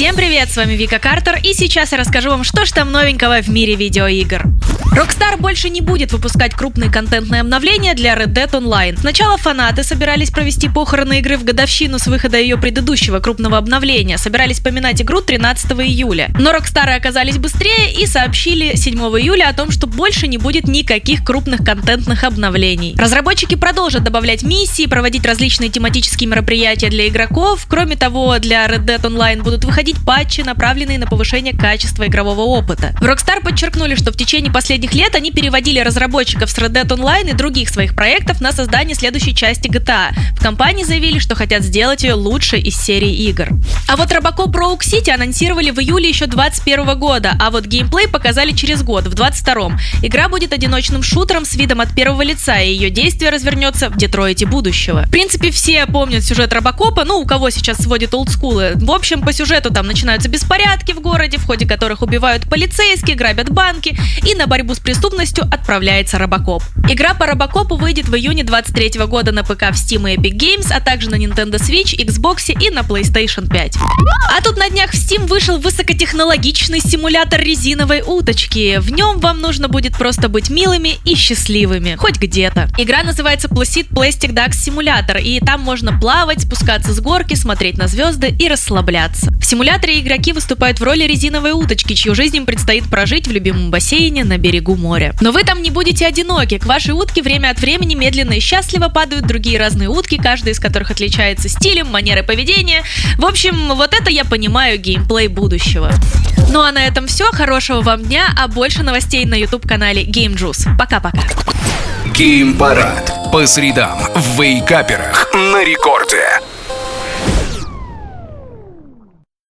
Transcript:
Всем привет, с вами Вика Картер, и сейчас я расскажу вам, что ж там новенького в мире видеоигр. Rockstar больше не будет выпускать крупные контентные обновления для Red Dead Online. Сначала фанаты собирались провести похороны игры в годовщину с выхода ее предыдущего крупного обновления, собирались поминать игру 13 июля. Но Rockstar оказались быстрее и сообщили 7 июля о том, что больше не будет никаких крупных контентных обновлений. Разработчики продолжат добавлять миссии, проводить различные тематические мероприятия для игроков. Кроме того, для Red Dead Online будут выходить патчи, направленные на повышение качества игрового опыта. В Rockstar подчеркнули, что в течение последних лет они переводили разработчиков с Red Dead Online и других своих проектов на создание следующей части GTA. В компании заявили, что хотят сделать ее лучшей из серии игр. А вот Robocop Rogue City анонсировали в июле еще 2021 года, а вот геймплей показали через год, в 22 Игра будет одиночным шутером с видом от первого лица, и ее действие развернется в Детройте будущего. В принципе, все помнят сюжет Робокопа, ну, у кого сейчас сводит олдскулы. В общем, по сюжету там начинаются беспорядки в городе, в ходе которых убивают полицейские, грабят банки, и на борьбу с преступностью отправляется Робокоп. Игра по Робокопу выйдет в июне 23 года на ПК в Steam и Epic Games, а также на Nintendo Switch, Xbox и на PlayStation 5. А тут на днях в Steam вышел высокотехнологичный симулятор резиновой уточки. В нем вам нужно будет просто быть милыми и счастливыми, хоть где-то. Игра называется Placid Plastic Duck Simulator, и там можно плавать, спускаться с горки, смотреть на звезды и расслабляться. В симуляторе игроки выступают в роли резиновой уточки, чью жизнь им предстоит прожить в любимом бассейне на берегу моря. Но вы там не будете одиноки. К вашей утке время от времени медленно и счастливо падают другие разные утки, каждая из которых отличается стилем, манерой поведения. В общем, вот это я понимаю геймплей будущего. Ну а на этом все. Хорошего вам дня, а больше новостей на YouTube-канале Game Juice. Пока-пока. Геймпарад. По средам в Вейкаперах на рекорде.